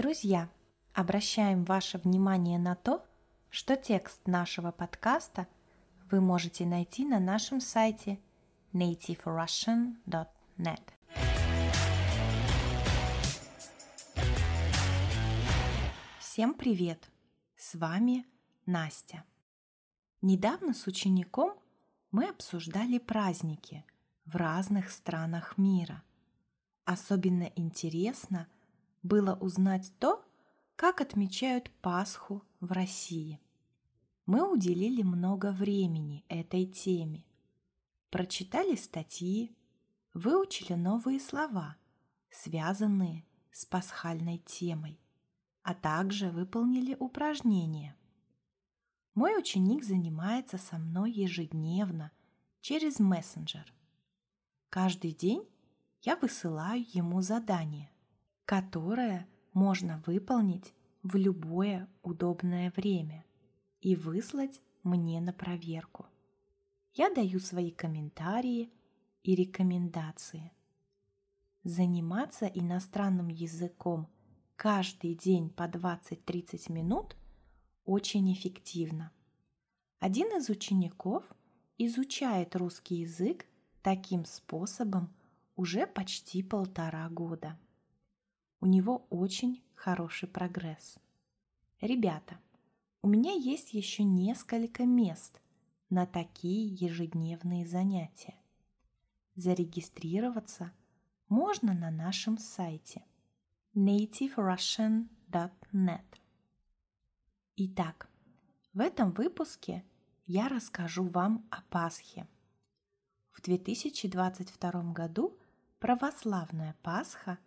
Друзья, обращаем ваше внимание на то, что текст нашего подкаста вы можете найти на нашем сайте nativerussian.net. Всем привет! С вами Настя. Недавно с учеником мы обсуждали праздники в разных странах мира. Особенно интересно было узнать то, как отмечают Пасху в России. Мы уделили много времени этой теме. Прочитали статьи, выучили новые слова, связанные с пасхальной темой, а также выполнили упражнения. Мой ученик занимается со мной ежедневно через мессенджер. Каждый день я высылаю ему задание, которое можно выполнить в любое удобное время и выслать мне на проверку. Я даю свои комментарии и рекомендации. Заниматься иностранным языком каждый день по 20-30 минут очень эффективно. Один из учеников изучает русский язык таким способом уже почти полтора года. У него очень хороший прогресс. Ребята, у меня есть еще несколько мест на такие ежедневные занятия. Зарегистрироваться можно на нашем сайте nativerussian.net. Итак, в этом выпуске я расскажу вам о Пасхе. В 2022 году православная Пасха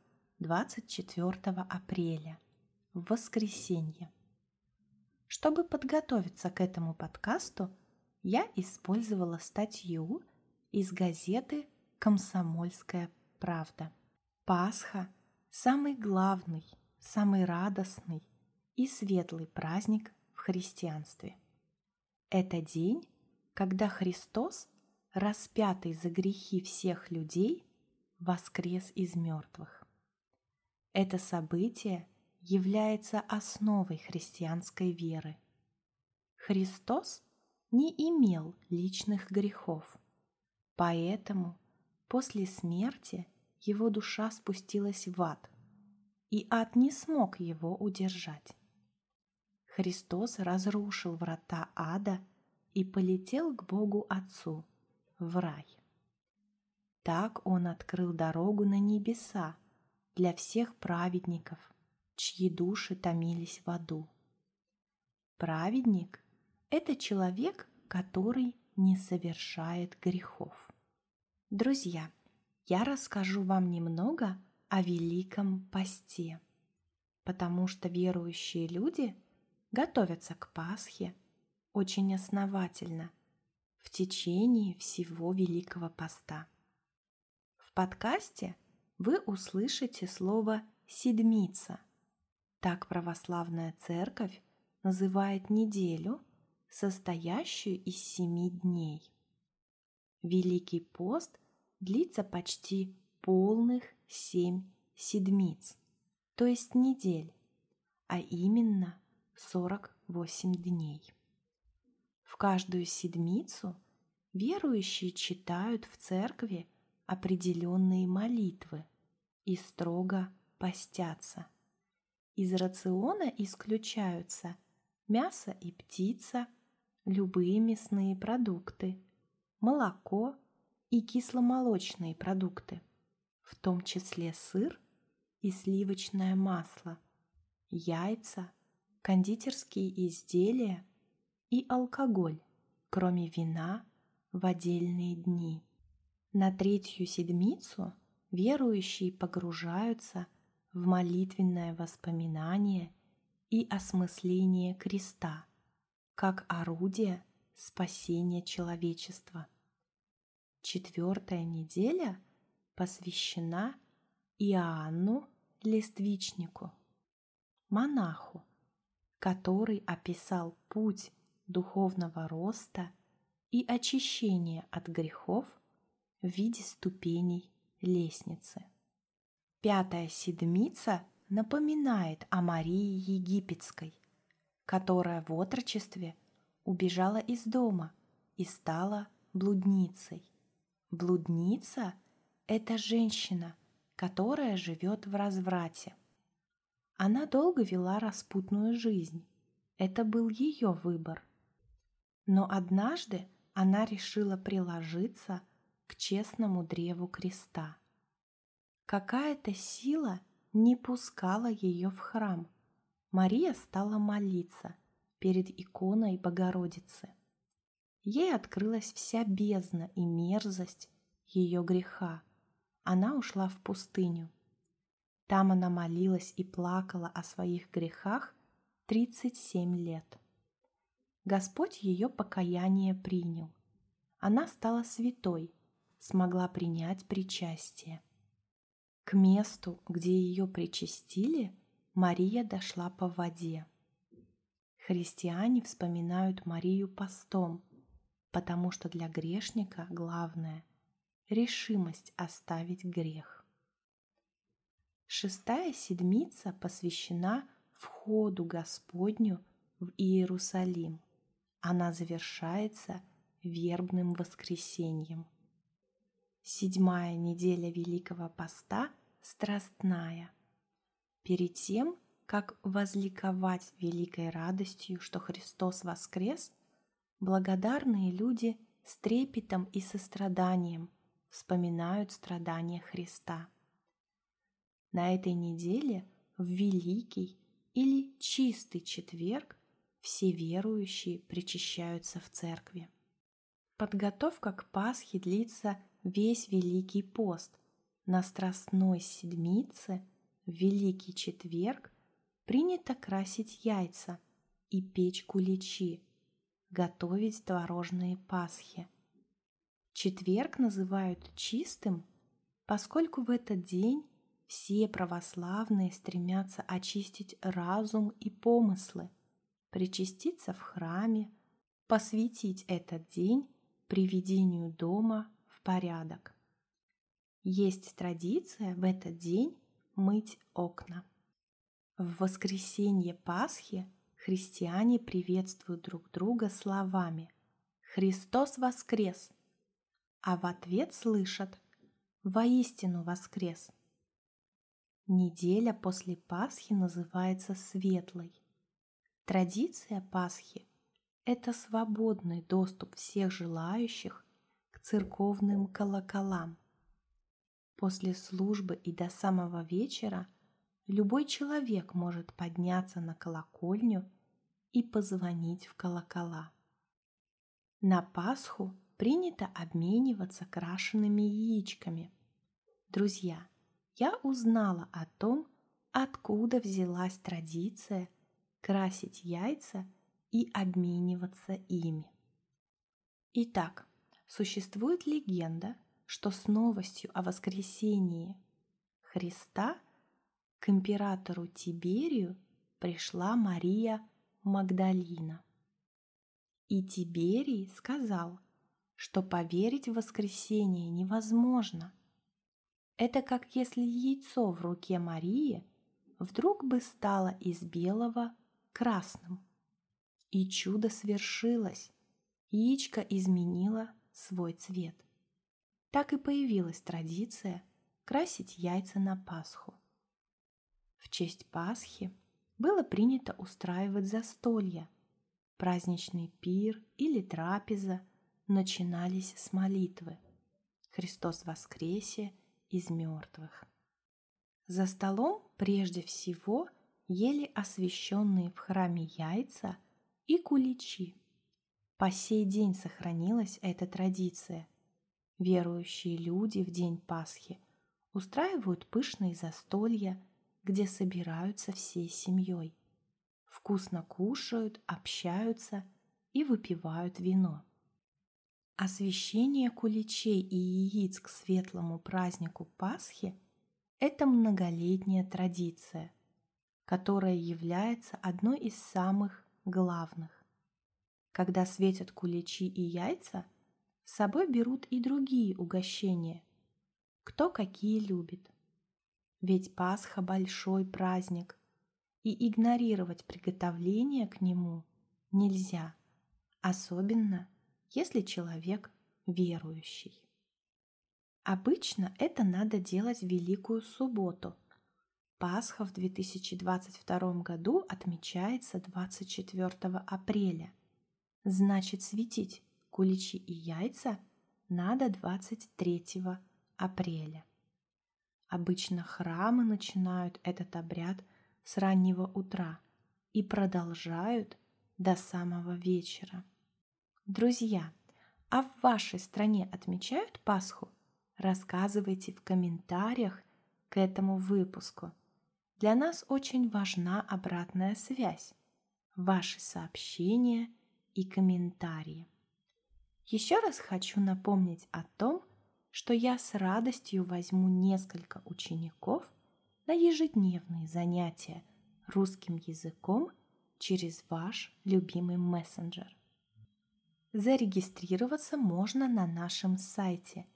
24 апреля, в воскресенье. Чтобы подготовиться к этому подкасту, я использовала статью из газеты «Комсомольская правда». Пасха – самый главный, самый радостный и светлый праздник в христианстве. Это день, когда Христос, распятый за грехи всех людей, воскрес из мертвых. Это событие является основой христианской веры. Христос не имел личных грехов, поэтому после смерти его душа спустилась в ад, и ад не смог его удержать. Христос разрушил врата ада и полетел к Богу Отцу в рай. Так Он открыл дорогу на небеса для всех праведников, чьи души томились в аду. Праведник – это человек, который не совершает грехов. Друзья, я расскажу вам немного о Великом Посте, потому что верующие люди – готовятся к Пасхе очень основательно в течение всего Великого Поста. В подкасте вы услышите слово «седмица». Так православная церковь называет неделю, состоящую из семи дней. Великий пост длится почти полных семь седмиц, то есть недель, а именно 48 дней. В каждую седмицу верующие читают в церкви определенные молитвы и строго постятся. Из рациона исключаются мясо и птица, любые мясные продукты, молоко и кисломолочные продукты, в том числе сыр и сливочное масло, яйца – кондитерские изделия и алкоголь, кроме вина, в отдельные дни. На третью седмицу верующие погружаются в молитвенное воспоминание и осмысление креста как орудие спасения человечества. Четвертая неделя посвящена Иоанну Листвичнику, монаху, который описал путь духовного роста и очищения от грехов в виде ступеней лестницы. Пятая седмица напоминает о Марии Египетской, которая в отрочестве убежала из дома и стала блудницей. Блудница – это женщина, которая живет в разврате. Она долго вела распутную жизнь. Это был ее выбор. Но однажды она решила приложиться к честному древу креста. Какая-то сила не пускала ее в храм. Мария стала молиться перед иконой Богородицы. Ей открылась вся бездна и мерзость ее греха. Она ушла в пустыню. Там она молилась и плакала о своих грехах 37 лет. Господь ее покаяние принял. Она стала святой, смогла принять причастие. К месту, где ее причастили, Мария дошла по воде. Христиане вспоминают Марию постом, потому что для грешника главное – решимость оставить грех. Шестая седмица посвящена входу Господню в Иерусалим. Она завершается вербным воскресеньем. Седьмая неделя Великого Поста – страстная. Перед тем, как возликовать великой радостью, что Христос воскрес, благодарные люди с трепетом и состраданием вспоминают страдания Христа. На этой неделе в Великий или Чистый четверг все верующие причащаются в церкви. Подготовка к Пасхе длится весь Великий пост. На Страстной Седмице Великий четверг принято красить яйца и печь куличи, готовить творожные пасхи. Четверг называют чистым, поскольку в этот день все православные стремятся очистить разум и помыслы, причаститься в храме, посвятить этот день приведению дома порядок. Есть традиция в этот день мыть окна. В воскресенье Пасхи христиане приветствуют друг друга словами «Христос воскрес!», а в ответ слышат «Воистину воскрес!». Неделя после Пасхи называется Светлой. Традиция Пасхи – это свободный доступ всех желающих церковным колоколам. После службы и до самого вечера любой человек может подняться на колокольню и позвонить в колокола. На Пасху принято обмениваться крашенными яичками. Друзья – я узнала о том, откуда взялась традиция красить яйца и обмениваться ими. Итак, существует легенда, что с новостью о воскресении Христа к императору Тиберию пришла Мария Магдалина. И Тиберий сказал, что поверить в воскресение невозможно – это как если яйцо в руке Марии вдруг бы стало из белого красным. И чудо свершилось. Яичко изменило свой цвет. Так и появилась традиция красить яйца на Пасху. В честь Пасхи было принято устраивать застолья. Праздничный пир или трапеза начинались с молитвы. Христос воскресе! из мертвых. За столом прежде всего ели освященные в храме яйца и куличи. По сей день сохранилась эта традиция. Верующие люди в день Пасхи устраивают пышные застолья, где собираются всей семьей. Вкусно кушают, общаются и выпивают вино. Освящение куличей и яиц к светлому празднику Пасхи – это многолетняя традиция, которая является одной из самых главных. Когда светят куличи и яйца, с собой берут и другие угощения, кто какие любит. ведь Пасха – большой праздник, и игнорировать приготовление к нему нельзя, особенно если человек верующий. Обычно это надо делать в Великую Субботу. Пасха в 2022 году отмечается 24 апреля. Значит, светить куличи и яйца надо 23 апреля. Обычно храмы начинают этот обряд с раннего утра и продолжают до самого вечера. Друзья, а в вашей стране отмечают Пасху? Рассказывайте в комментариях к этому выпуску. Для нас очень важна обратная связь, ваши сообщения и комментарии. Еще раз хочу напомнить о том, что я с радостью возьму несколько учеников на ежедневные занятия русским языком через ваш любимый мессенджер. Зарегистрироваться можно на нашем сайте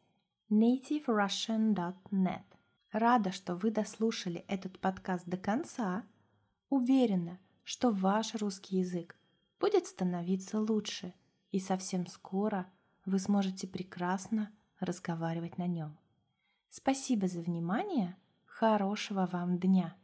nativerussian.net. Рада, что вы дослушали этот подкаст до конца. Уверена, что ваш русский язык будет становиться лучше, и совсем скоро вы сможете прекрасно разговаривать на нем. Спасибо за внимание, хорошего вам дня!